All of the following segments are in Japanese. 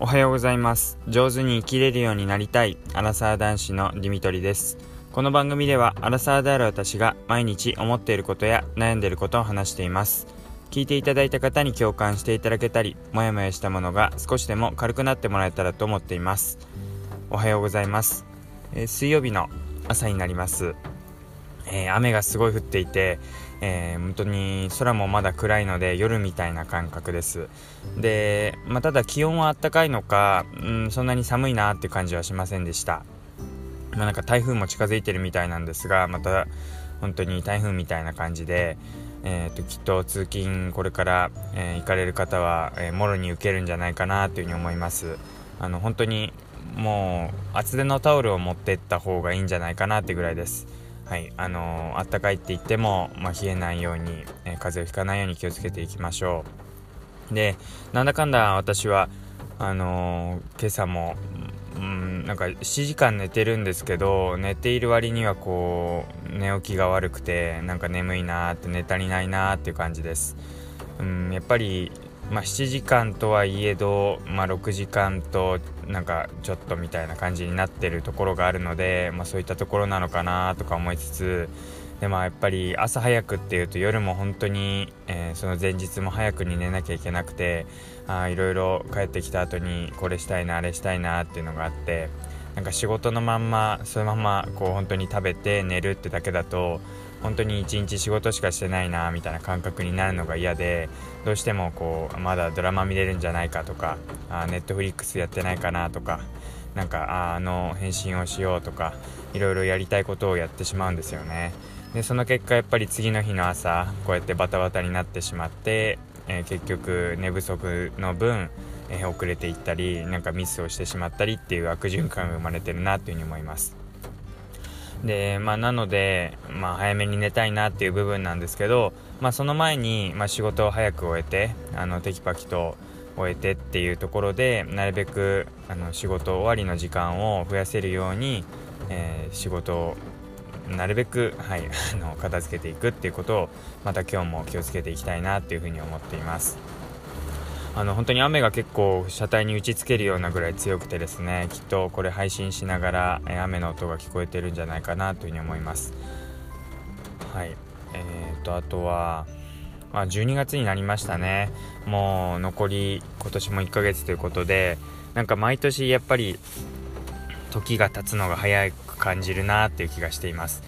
おはようございます。上手に生きれるようになりたいアラサー男子のディミトリです。この番組ではアラサーである私が毎日思っていることや悩んでいることを話しています。聞いていただいた方に共感していただけたりモヤモヤしたものが少しでも軽くなってもらえたらと思っています。おはようございます、えー、水曜日の朝になります。えー、雨がすごい降っていて、えー、本当に空もまだ暗いので夜みたいな感覚です。で、まあ、ただ気温は暖かいのか、うん、そんなに寒いなって感じはしませんでした、まあ、なんか台風も近づいてるみたいなんですがまた本当に台風みたいな感じで、えーと、きっと通勤これから、えー、行かれる方は、え、もろに受けるんじゃないかなというふうに思います。あの本当にもう厚手のタオルを持ってった方がいいんじゃないかなってぐらいです。はいあのー、あったかいって言っても、まあ、冷えないように、えー、風邪をひかないように気をつけていきましょう。でなんだかんだ私はあのー、今朝もうんなんか7時間寝てるんですけど寝ている割にはこう寝起きが悪くてなんか眠いなーって寝足りないなーっていう感じです。うんやっぱりまあ、7時間とはいえど、まあ、6時間となんかちょっとみたいな感じになってるところがあるので、まあ、そういったところなのかなとか思いつつでもやっぱり朝早くっていうと夜も本当に、えー、その前日も早くに寝なきゃいけなくてあいろいろ帰ってきた後にこれしたいなあれしたいなっていうのがあってなんか仕事のまんまそのままこう本当に食べて寝るってだけだと本当に一日仕事しかしてないなみたいな感覚になるのが嫌でどうしてもこうまだドラマ見れるんじゃないかとかあネットフリックスやってないかなとかなんかあの返信をしようとかいろいろやりたいことをやってしまうんですよね。でその結果やっぱり次の日の朝こうやってバタバタになってしまって、えー、結局寝不足の分、えー、遅れていったりなんかミスをしてしまったりっていう悪循環が生まれてるなというふうに思います。で、まあ、なので、まあ、早めに寝たいなっていう部分なんですけど、まあ、その前に、まあ、仕事を早く終えてあのテキパキと終えてっていうところでなるべくあの仕事終わりの時間を増やせるように、えー、仕事をなるべく、はい、あの片付けていくっていうことをまた今日も気をつけていきたいなっていうふうに思っています。あの本当に雨が結構車体に打ちつけるようなぐらい強くてですねきっとこれ配信しながら、え雨の音が聞こえてるんじゃないかなというふうに思います。はい。えーとあとはまあ、12月になりましたね。もう残り今年も1ヶ月ということでなんか毎年やっぱり時が経つのが早く感じるなっていう気がしています。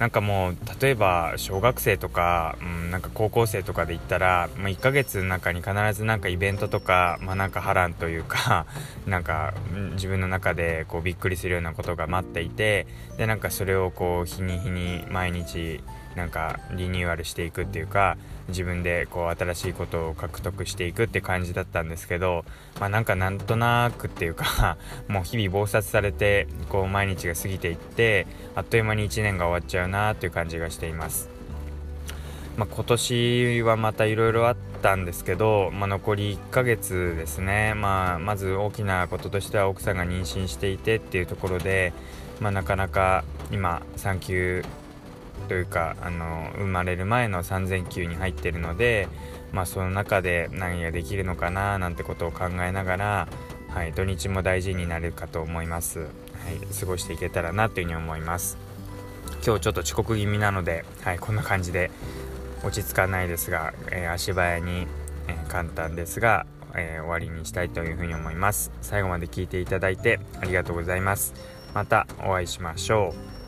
なんかもう例えば小学生とか、うん、なんか高校生とかで言ったら、まあ、1ヶ月の中に必ずなんかイベントとか、まあ、なんか波乱というか なんか自分の中でこうびっくりするようなことが待っていてでなんかそれをこう日に日に毎日なんかリニューアルしていくっていうか自分でこう新しいことを獲得していくって感じだったんですけど、まあ、なんかなんとなくっていうか もう日々忙殺されてこう毎日が過ぎていってあっという間に1年が終わっちゃうなっていう感じがしています。まあ、今年はまたいろいろあったんですけど、まあ、残り1ヶ月ですね、まあ、まず大きなこととしては奥さんが妊娠していてっていうところで、まあ、なかなか今産休というかあの生まれる前の3000級に入ってるので、まあ、その中で何ができるのかななんてことを考えながら、はい、土日も大事になるかと思います、はい、過ごしていけたらなというふうに思います。今日ちょっと遅刻気味なので、はい、こんな感じで落ち着かないですが、えー、足早に、えー、簡単ですが、えー、終わりにしたいというふうに思います。最後まで聞いていただいてありがとうございます。またお会いしましょう。